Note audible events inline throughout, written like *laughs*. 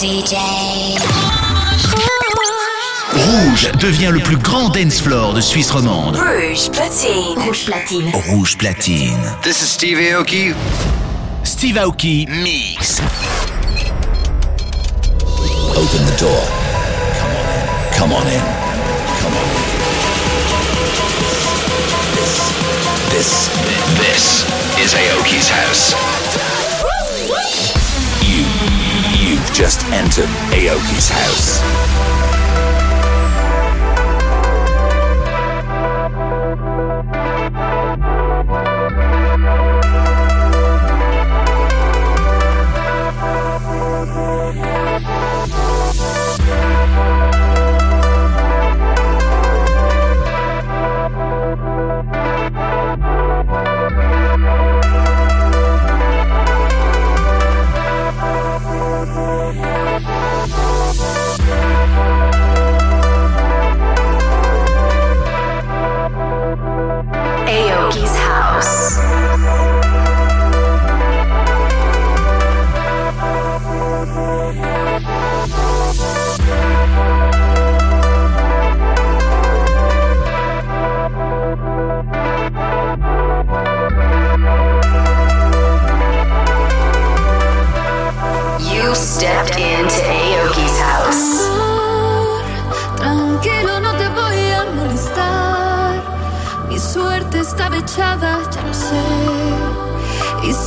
Rouge devient le plus grand dance floor de Suisse romande. Rouge platine. Rouge platine. Rouge platine. This is Steve Aoki. Steve Aoki mix. Open the door. Come on in. Come on in. Come on. This, this is Aoki's house. just entered Aoki's house.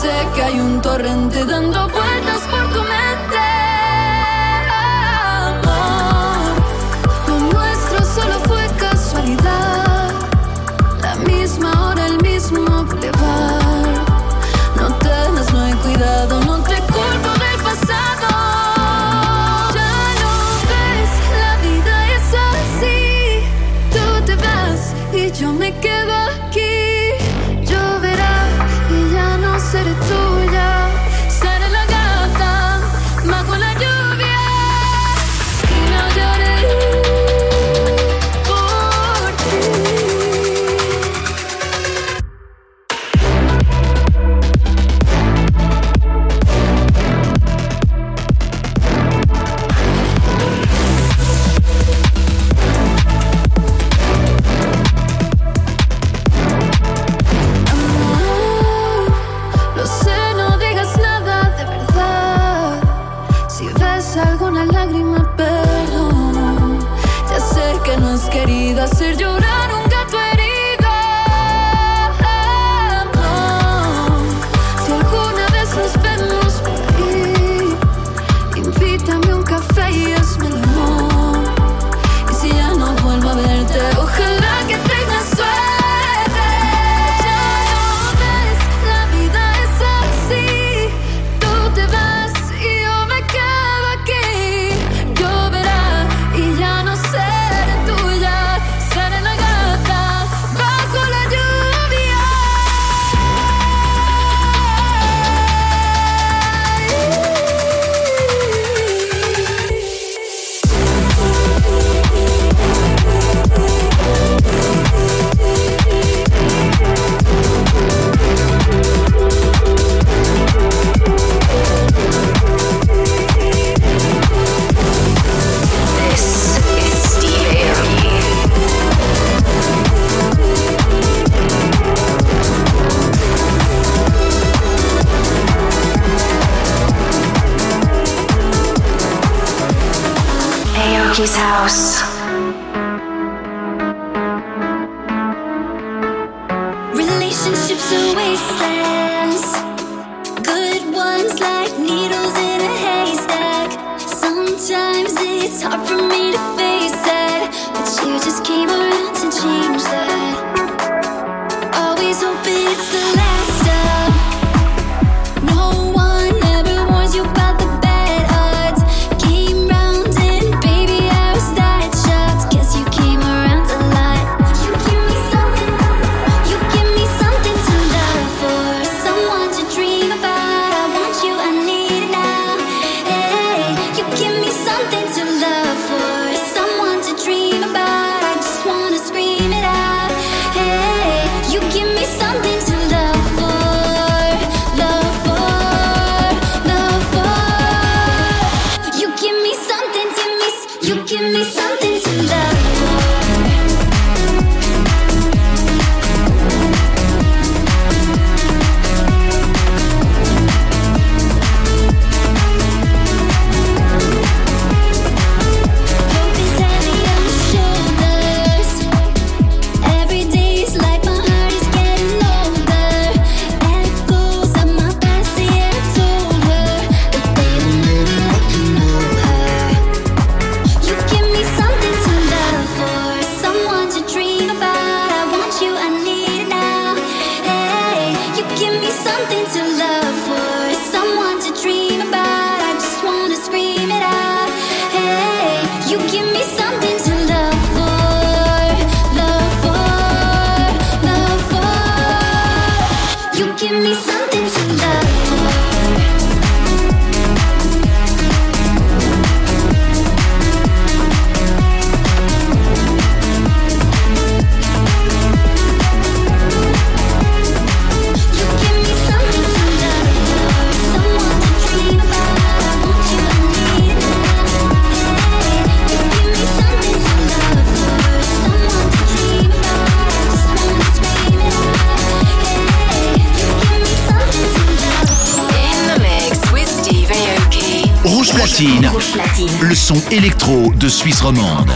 sé que hay un torrente dando vueltas por tu mente. Amor, lo nuestro solo fue casualidad. La misma to love. Le son électro de Suisse romande.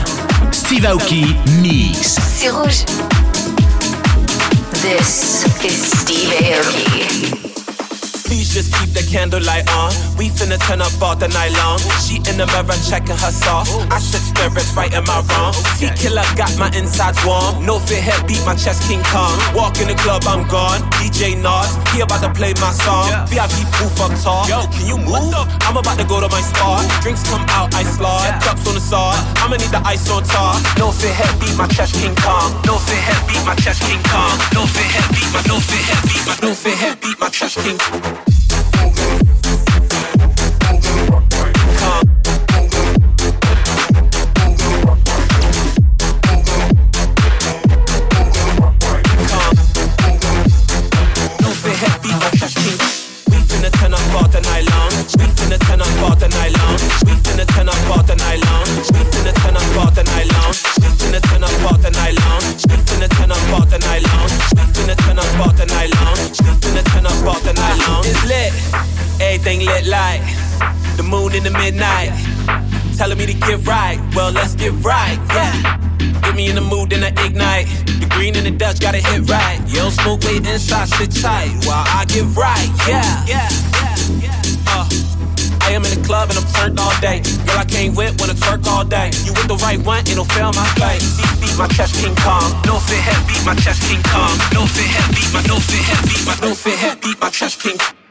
Steve Aoki Mix. C'est rouge. This is Steve Aoki. Please just keep the candlelight on. We finna turn up all the night long. She in the mirror checking her sauce. I said right in my wrong. Tequila got my insides warm. No fit head beat my chest King Kong. Walk in the club, I'm gone. DJ Nas, he about to play my song. VIP proof up tall. Yo, can you move? I'm about to go to my spot. Drinks come out, I slide. Cups on the side. I'ma need the ice on top. No fit head beat my chest King Kong. No fit head beat my chest King Kong. No fit head beat my no fit head beat my no fit head beat my chest King Kong. To get right, well, let's get right, yeah. Get me in the mood, then I ignite. The green and the Dutch gotta hit right. You don't smoke, wait inside, sit tight while I get right, yeah. Yeah, yeah, yeah. Uh. I am in the club and I'm turned all day. Girl, I can't whip when I twerk all day. You with the right one, it'll fail my face. Beat, beat my chest, King Kong. No fit head, beat my chest, King Kong. No fit head, beat my no fit head, beat my no fit head, beat my chest, King. Rouge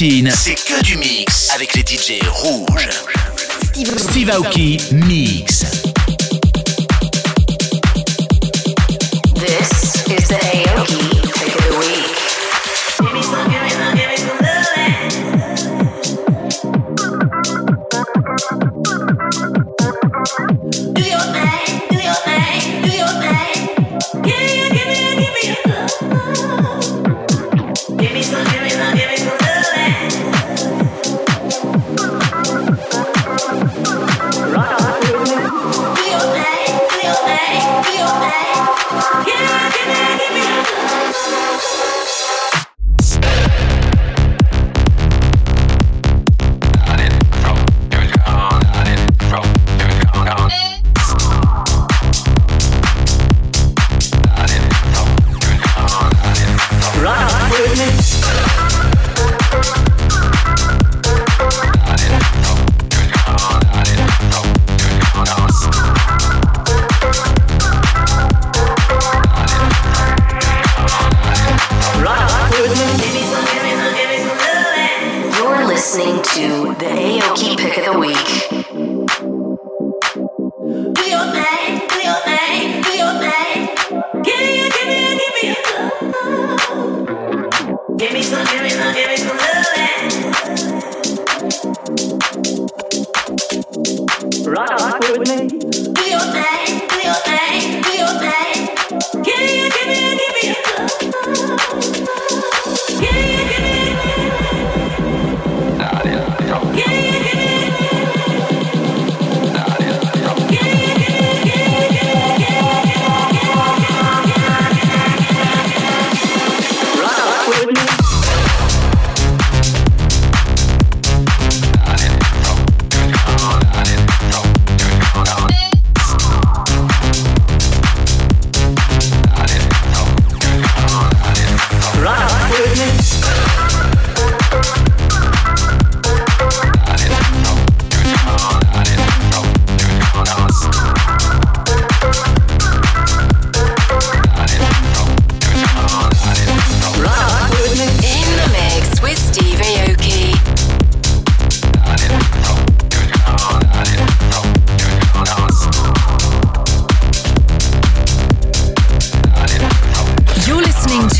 Platine, c'est que du mix avec les DJ rouges. Steve, Steve Aoki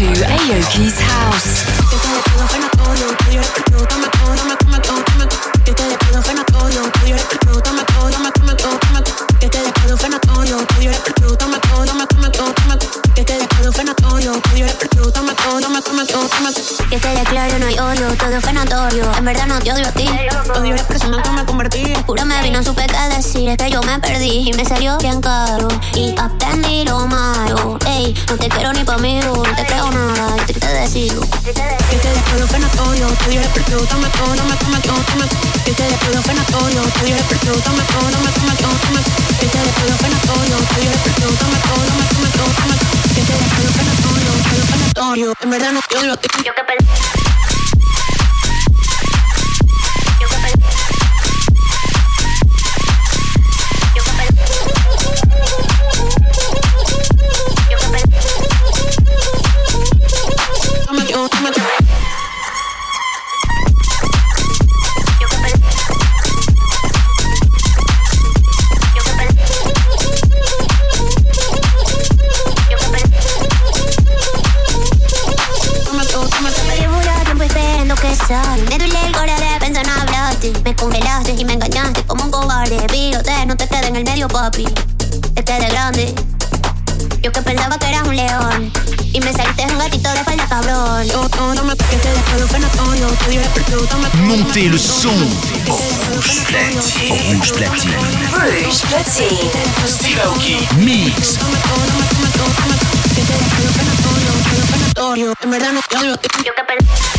to Aoki's House. Que quede claro, no hay odio, todo fue notorio. En verdad no te odio a ti. Odio a la persona que me convertí. Juro me vino, supe que decir es que yo me perdí y me salió bien caro. Y aprendí lo malo. Ey, no te quiero ni pa' mí, no te creo nada. Yo te decirlo. Que quede claro, fue notorio. Tú eres perfecto, toma toma, toma. Que quede claro, fue notorio. Toma toma, toma todo, toma. Que quede claro, fue notorio. Toma toma, toma todo, toma. Que quede claro, fue notorio, en verdad no yo, yo, yo, yo que congelaste y me engañaste como un cobarde. Pilote, no te quedes en el medio, papi. Te quedé grande. Yo que pensaba que eras un león. Y me saliste un gatito de falda cabrón. Montez le son. Rouge Platine. Rouge Platine. Rouge Platine. Steve Aoki Mix. En verdad no te odio a ti. Yo que perdí.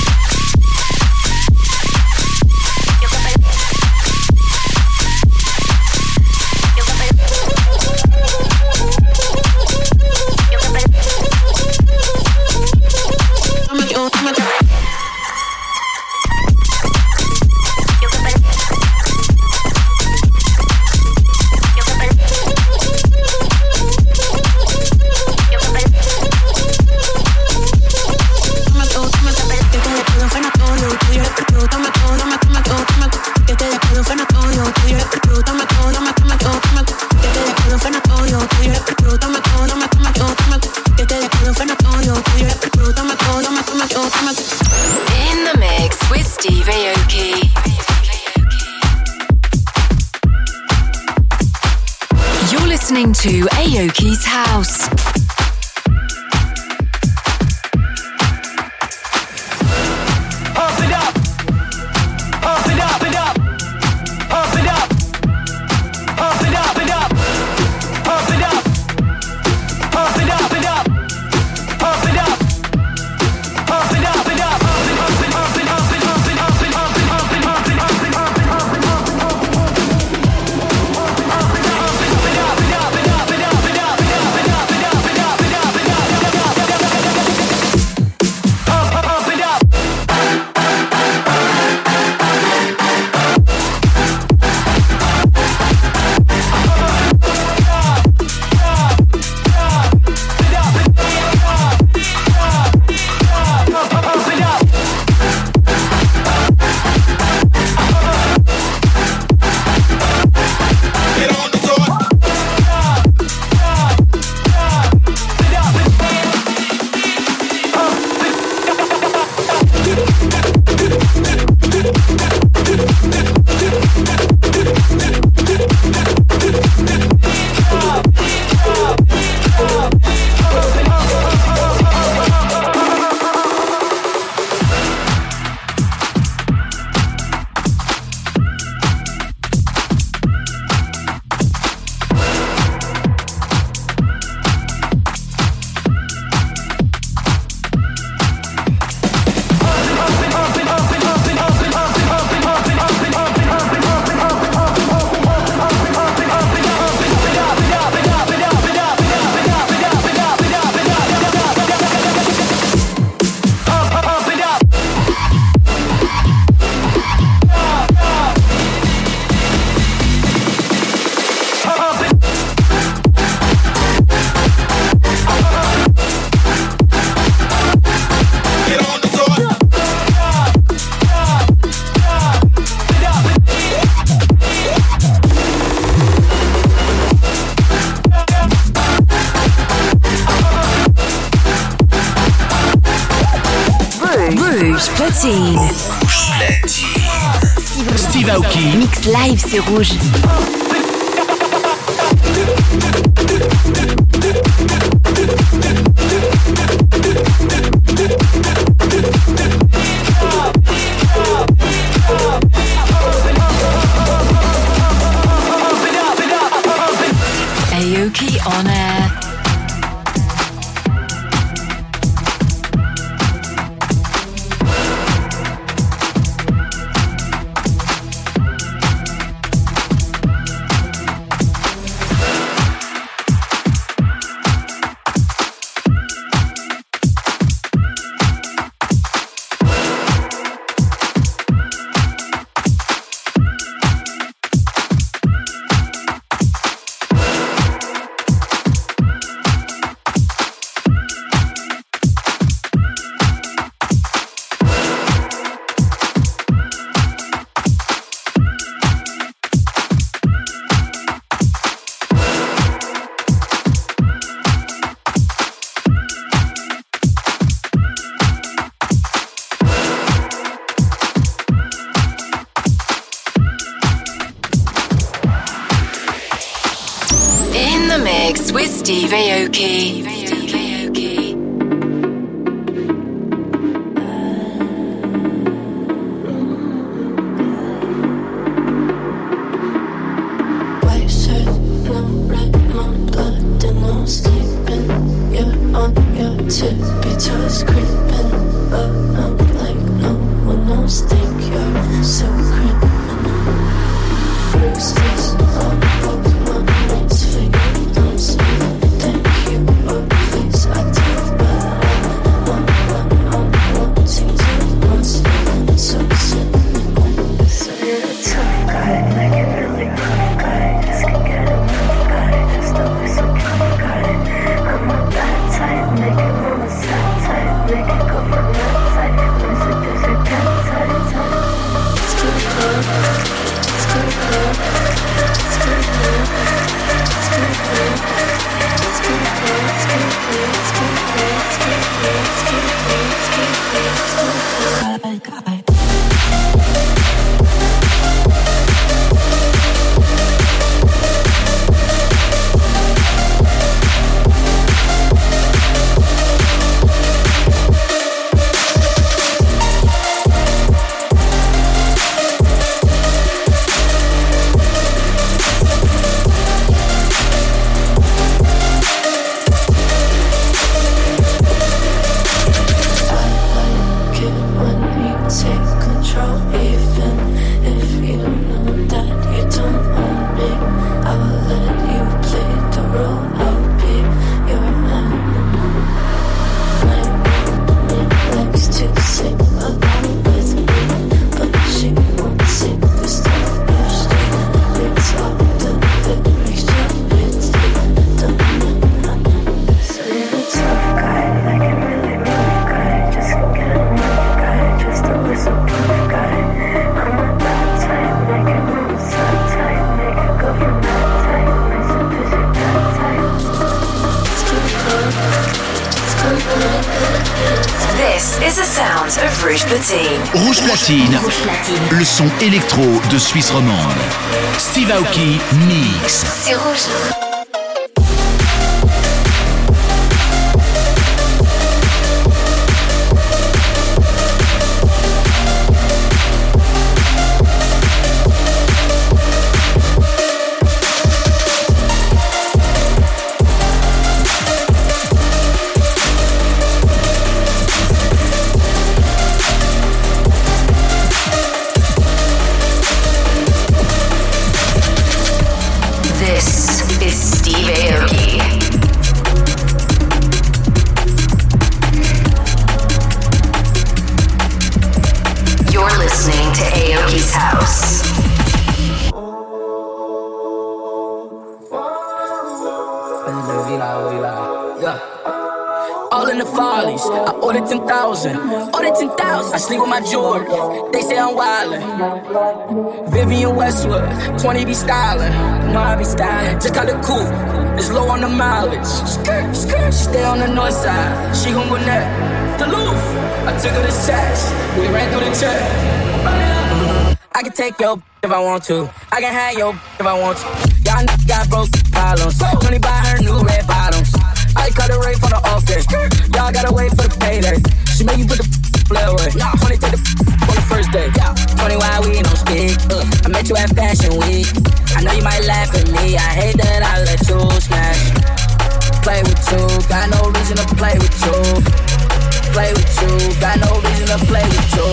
C'est rouge. Le son électro de Suisse romande. Steve Aoki Mix. C'est rouge. Sleep with my jewelry. They say I'm wildin'. Vivienne Westwood, 20 be stylin'. No, I be stylin'. Just got it cool. It's low on the mileage. She stay on the north side. She gon' go net. Duluth. I took her to sex. We ran through the check. I can take your if I want to. I can have your if I want to. Y'all got broke problems. 20 buy her new red bottoms. I cut a rate for the office. Y'all gotta wait for the payday. She make you put the play away. 20 take the on the first day. 20 why we don't speak. Uh, I met you at Fashion Week. I know you might laugh at me. I hate that I let you smash. Play with you, got no reason to play with you. Play with you, got no reason to play with you.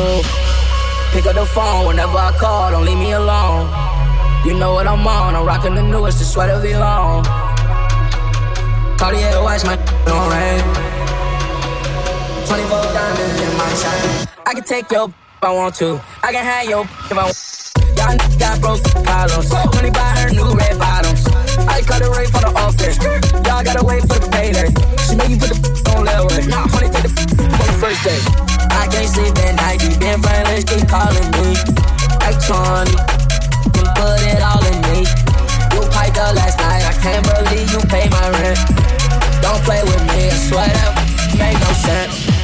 Pick up the phone whenever I call, don't leave me alone. You know what I'm on, I'm rocking the newest, the sweater be long. Cartier watch my *laughs* don't rain. 24 diamonds in my chain. I can take your if I want to. I can have your if I want. Y'all got broke problems. 20 buy her new red bottoms. I cut a rate for the office. Y'all gotta wait for the payday. She make you put the on way. 20 take the on the first day. I can't sleep at night. You been friendless, keep calling me. 20, can put it all in me. You piped up last night. I can't believe you pay my rent. Don't play with me. I swear that make no sense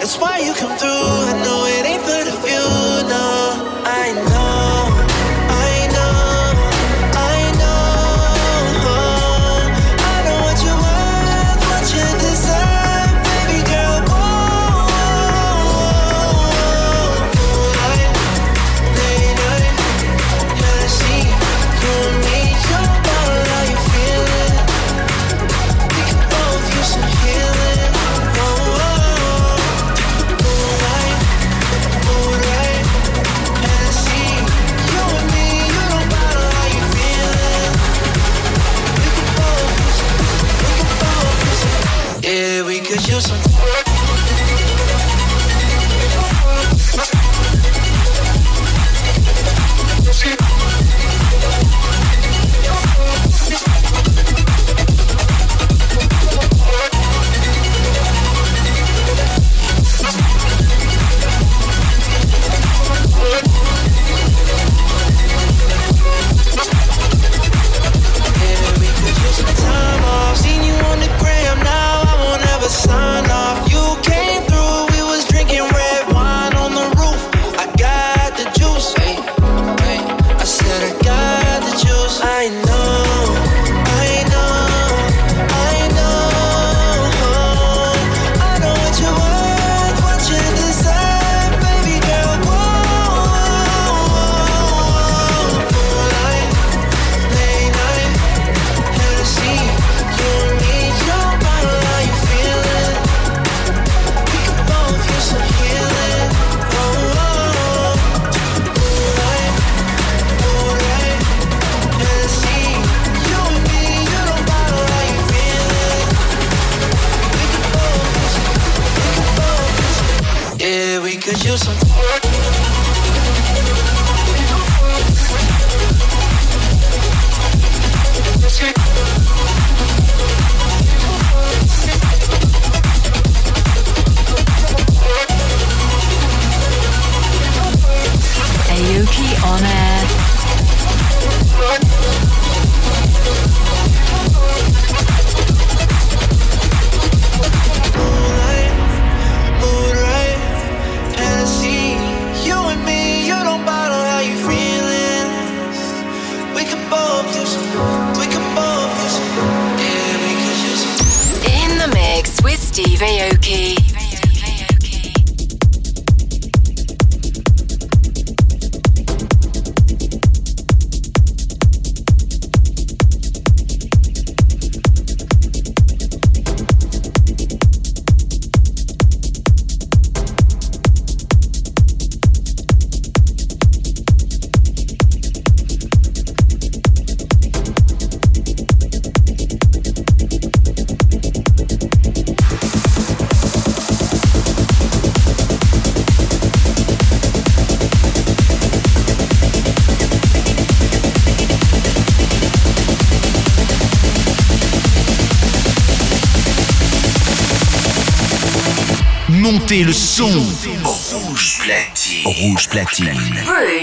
That's why you come through.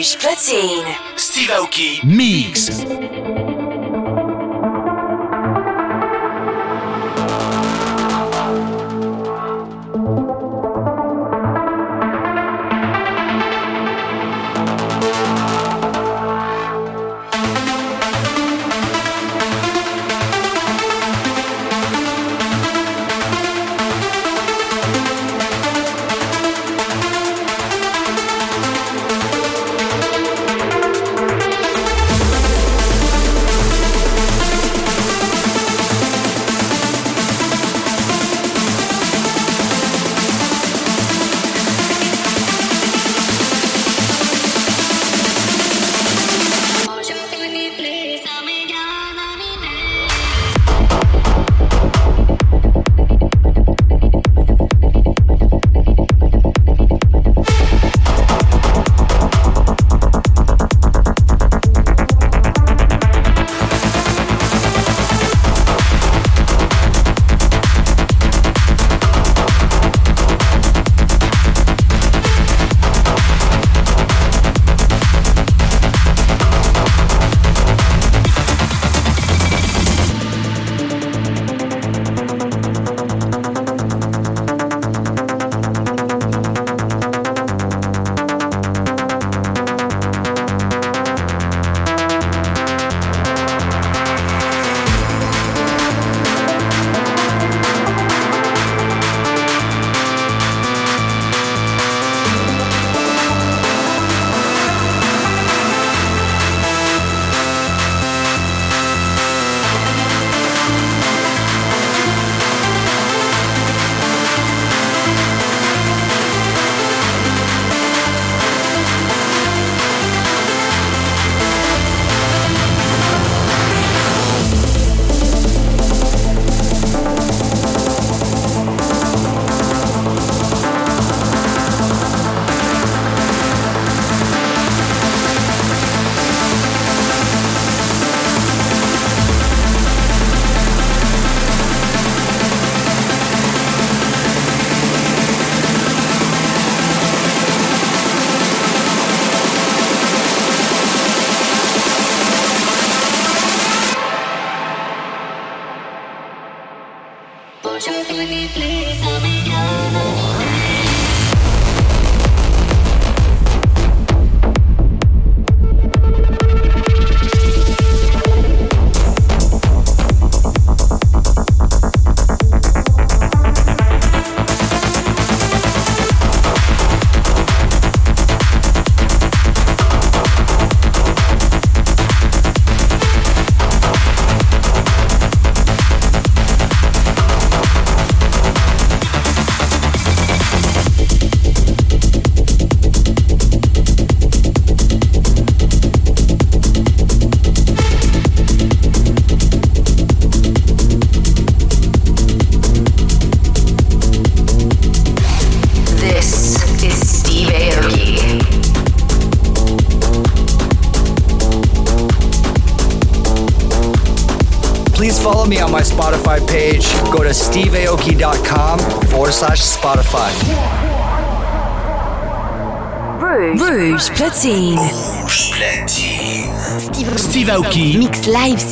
Rouge platine. Steve Aoki.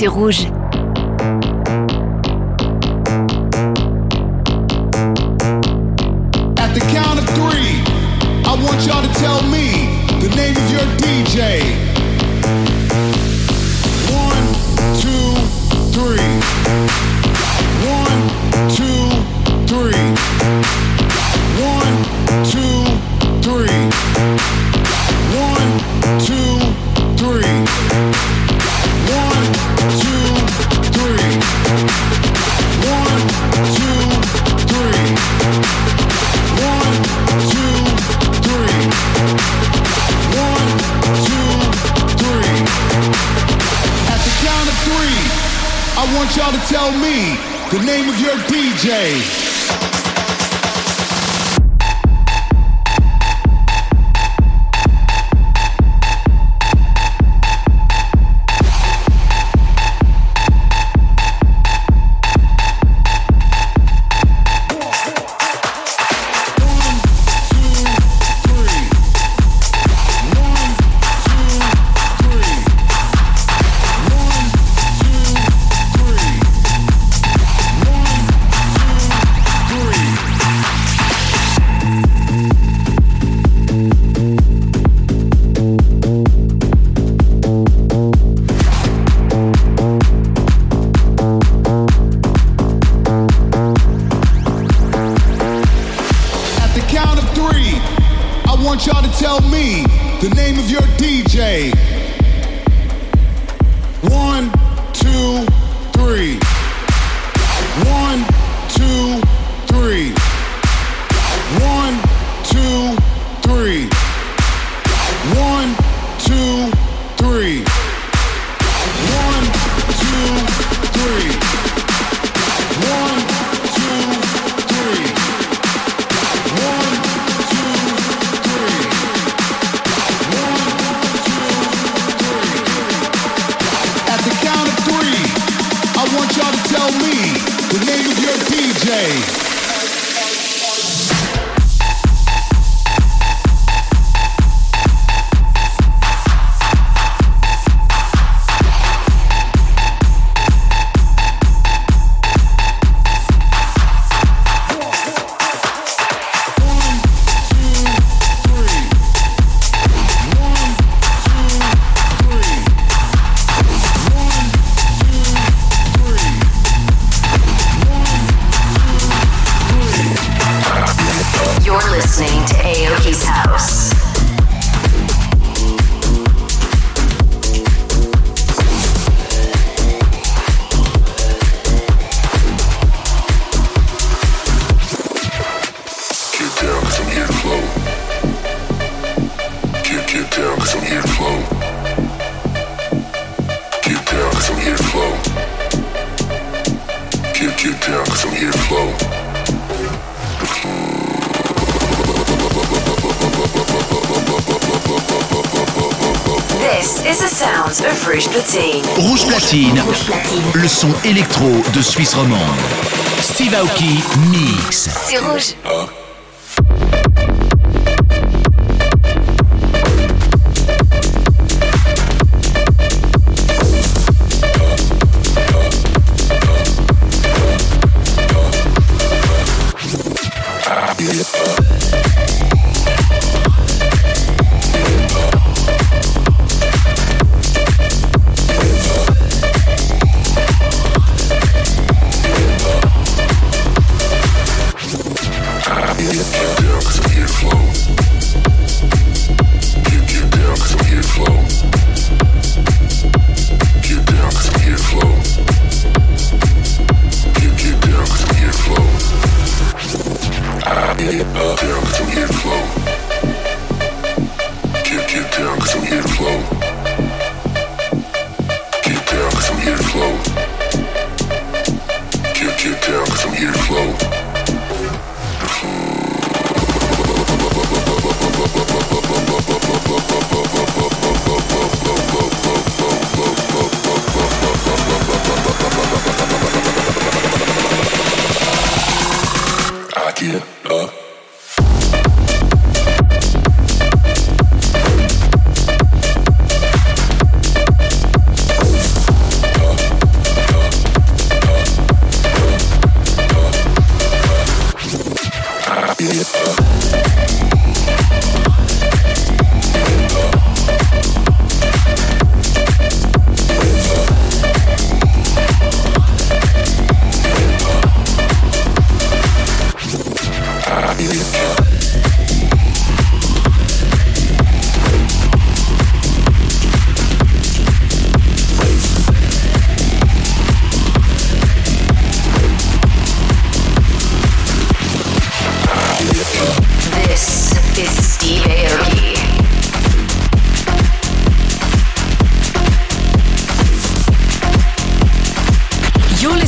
Sur Rouge. At the count of three, I want y'all to tell me the name of your DJ. Y'all to tell me the name of your DJ.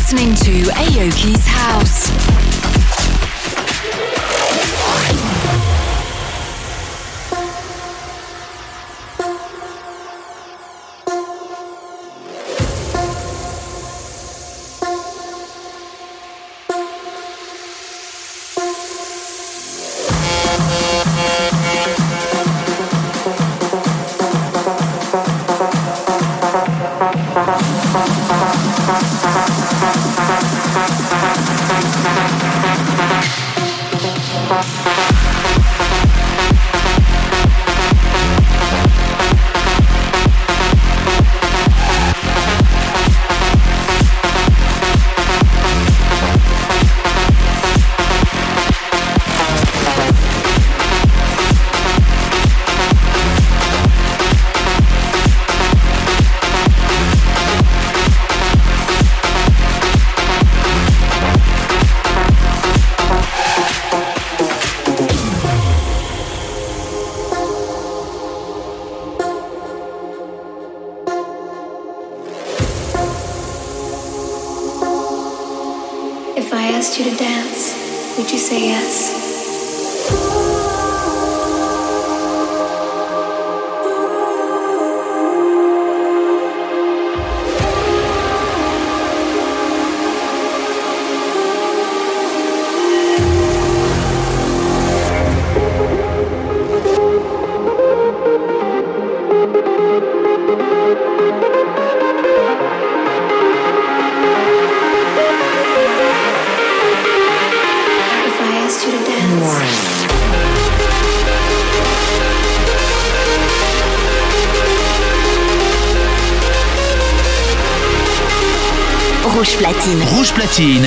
listening to Aoki's House.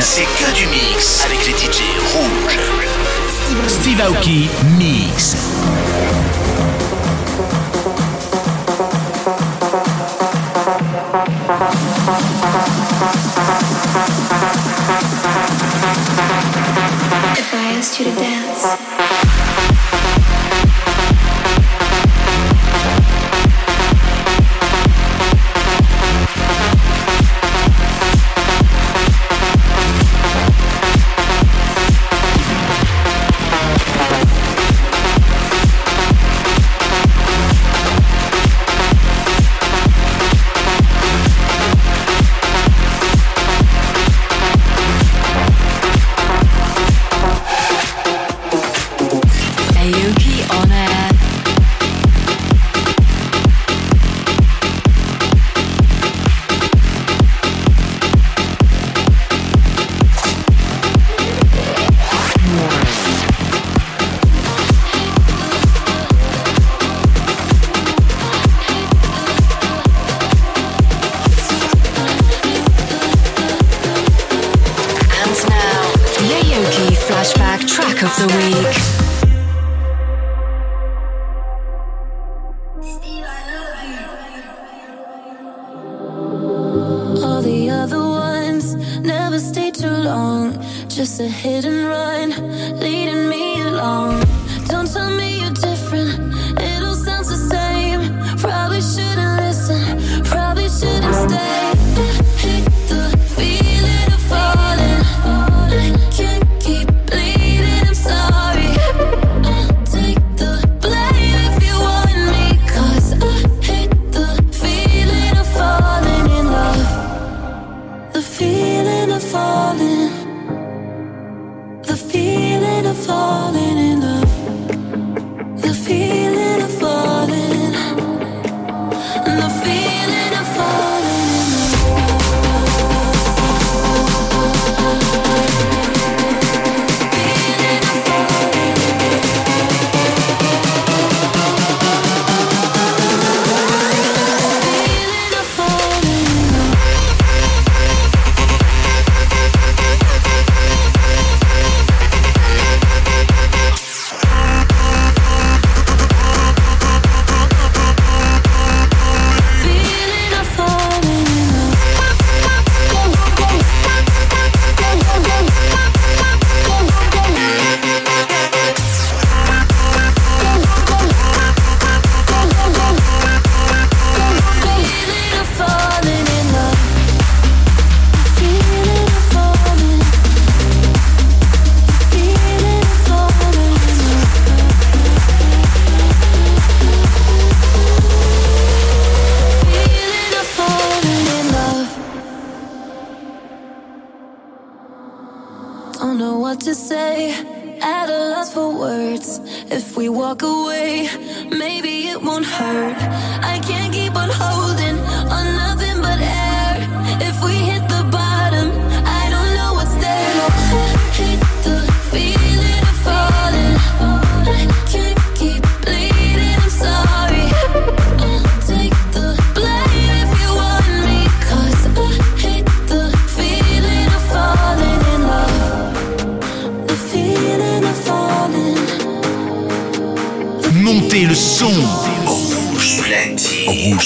C'est que du mix avec les DJ rouges. Steve Aoki Mix. If I asked you to dance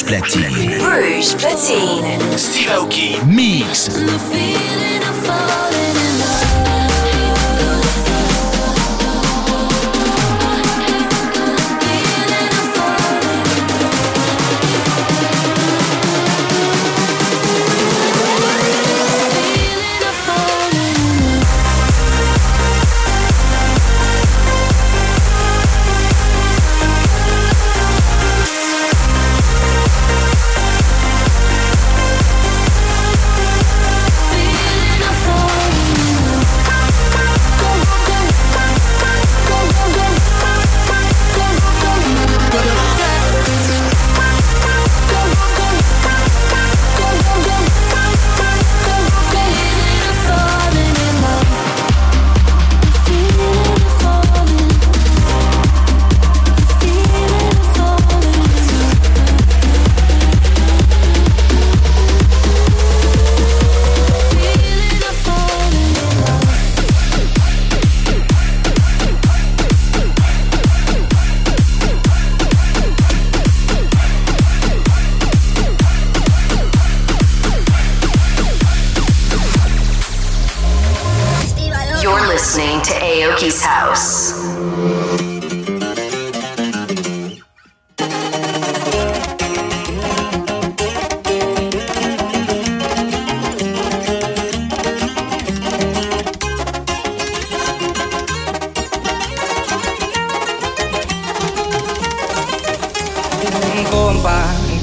platine. Rouge platine. Rouge Platine. Steve Aoki mix.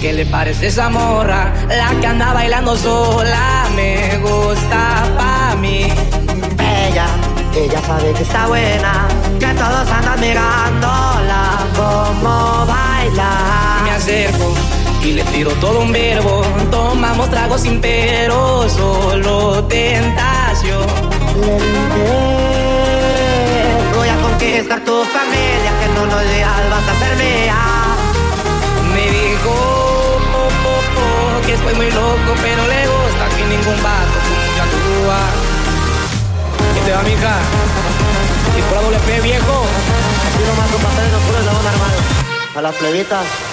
¿Qué le parece esa morra? La que anda bailando sola me gusta pa' mí. Ella, ella sabe que está buena, que todos andan mirándola como baila. Me acerco y le tiro todo un verbo. Tomamos tragos sin pero, solo tentación. Voy a conquistar tu familia, que no nos días vas a ser mía. Me dijo que estoy muy loco, pero le gusta que ningún vato como yo actúa. ¿Qué te va, mija? ¿Y por la doble P, viejo? A las plebitas.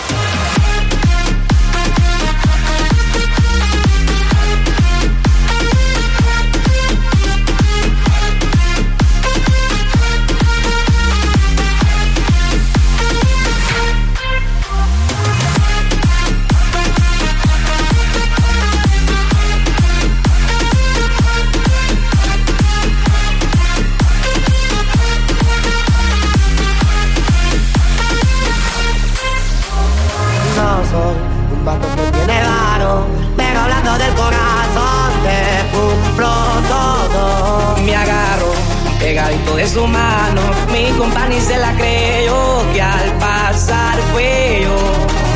De su mano. Mi compañía se la creyó que al pasar fue yo.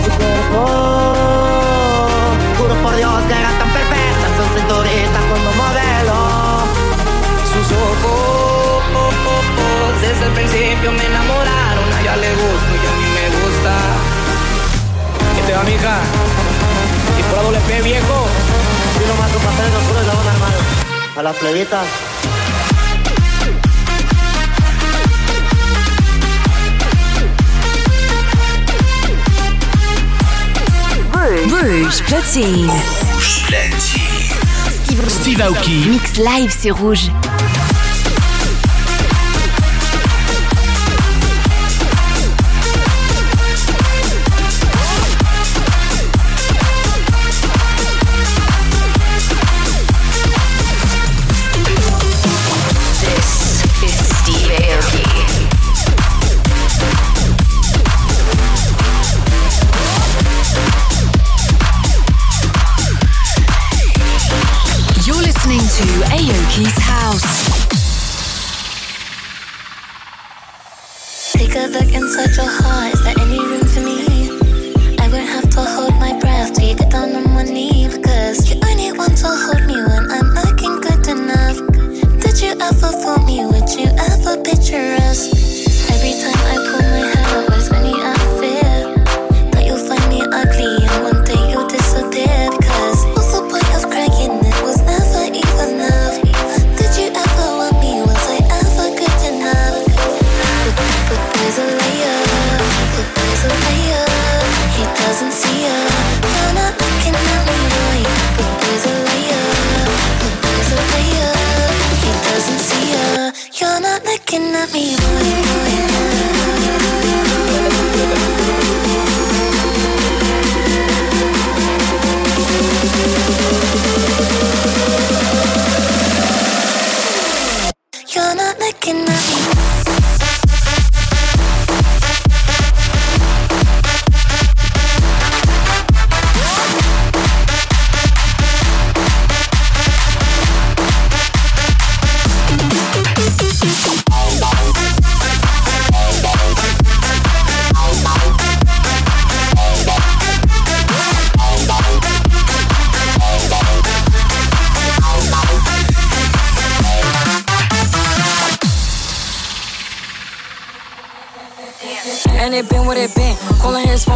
Su cuerpo, juro por Dios que era tan perfecta, son cinturita como modelo. Sus ojos desde el principio me enamoraron. A ella le gusto y a mí me gusta. ¿Qué te va, mija? ¿Y por la doble P, viejo? Así nomás con papeles oscuros la van a armar. A las plebitas. Rouge Platine. Rouge platine. Steve Aoki. Mix live sur Rouge. You're not looking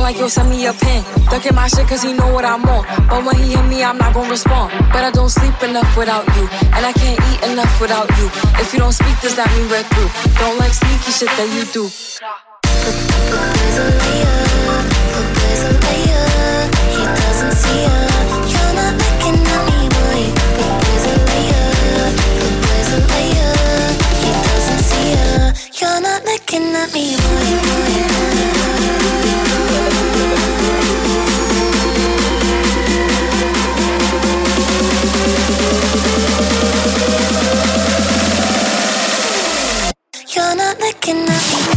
like, yo, send me a pin. Ducking my shit cause he know what I'm on. But when he hit me, I'm not gonna respond. But I don't sleep enough without you. And I can't eat enough without you. If you don't speak, does that mean we're through? Don't like sneaky shit that you do. There's a layer, there's a layer. He doesn't see ya. You're not looking at me, boy. There's a layer, there's a layer. He doesn't see ya. You're not looking at me, boy. You're looking at me.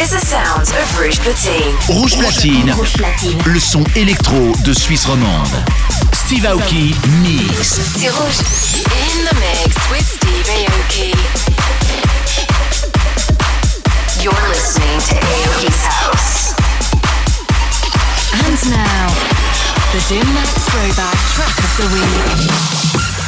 Is the sound of Rouge Platine. Rouge Platine, le son électro de Suisse romande. Steve Aoki Mix. C'est Rouge. In the mix with Steve Aoki. You're listening to Aoki's House. And now, the Dim Mat Throwback Track of the Week.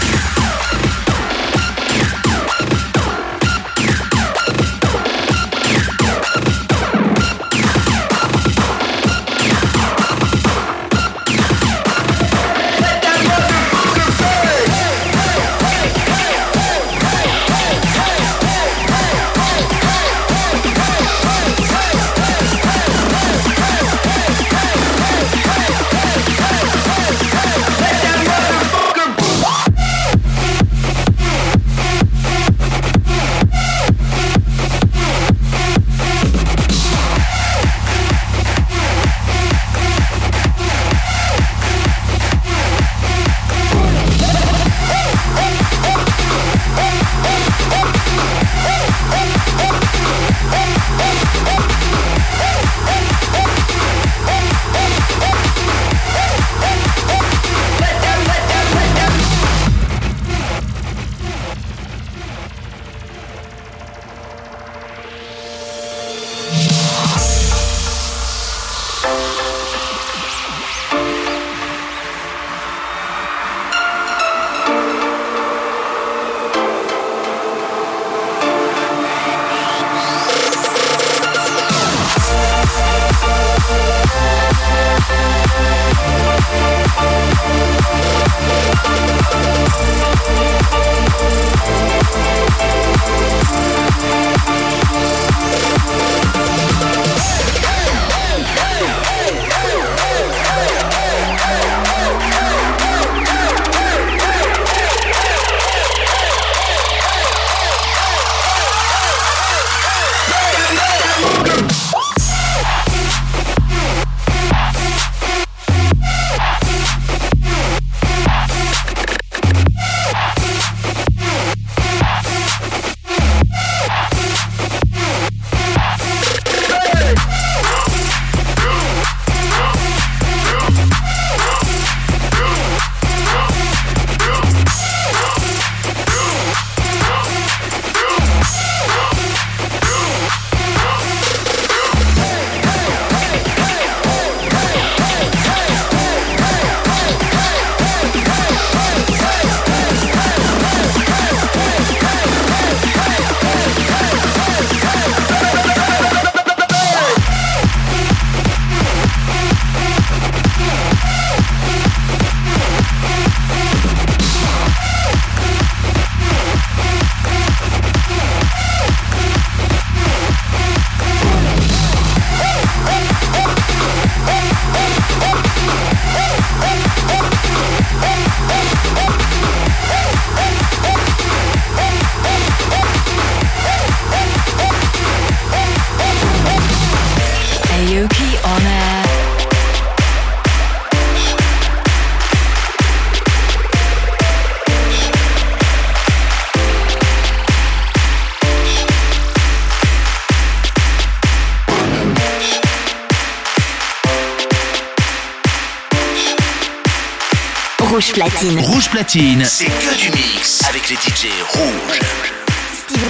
Rouge Platine. Rouge Platine. C'est que du mix avec les DJ rouges.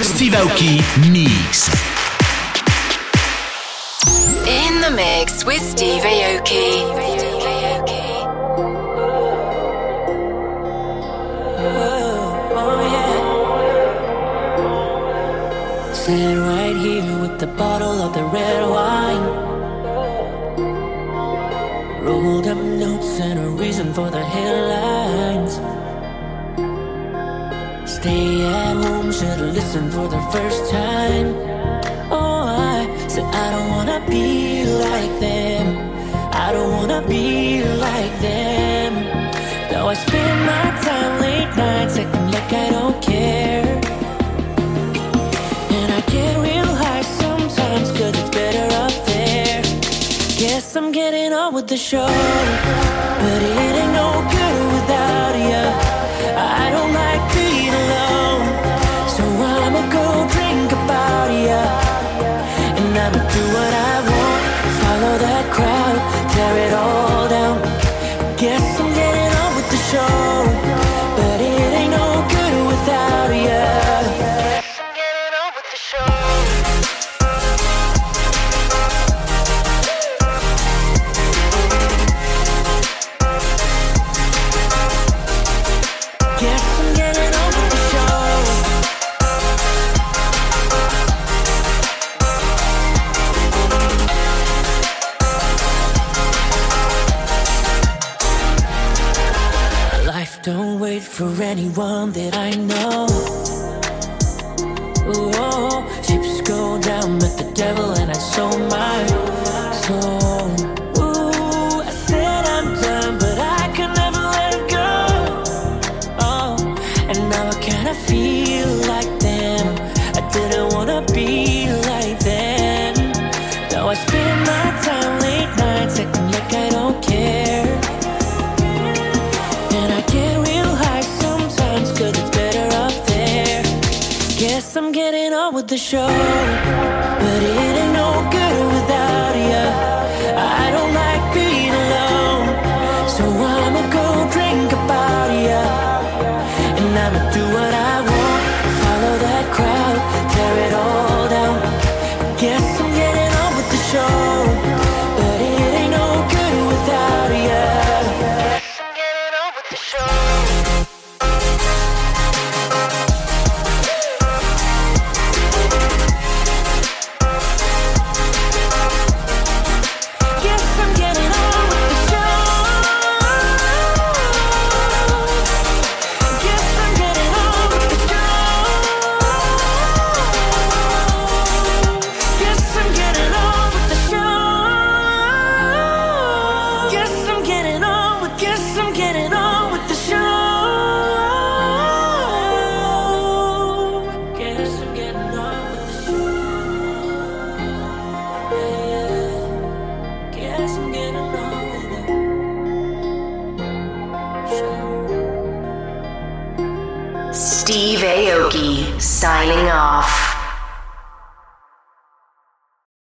Steve Aoki Mix. In the mix with Steve Aoki. Sitting right here with the bottle of the red wine for the headlines. Stay at home, should've listened for the first time. Oh, I said I don't wanna be like them. I don't wanna be like them. Though I spend my time late nights acting like I don't care, and I get. on with the show, but it ain't no good. wait for anyone that I know. Whoa, ships go down Met the devil, and I sold my soul. the show, but it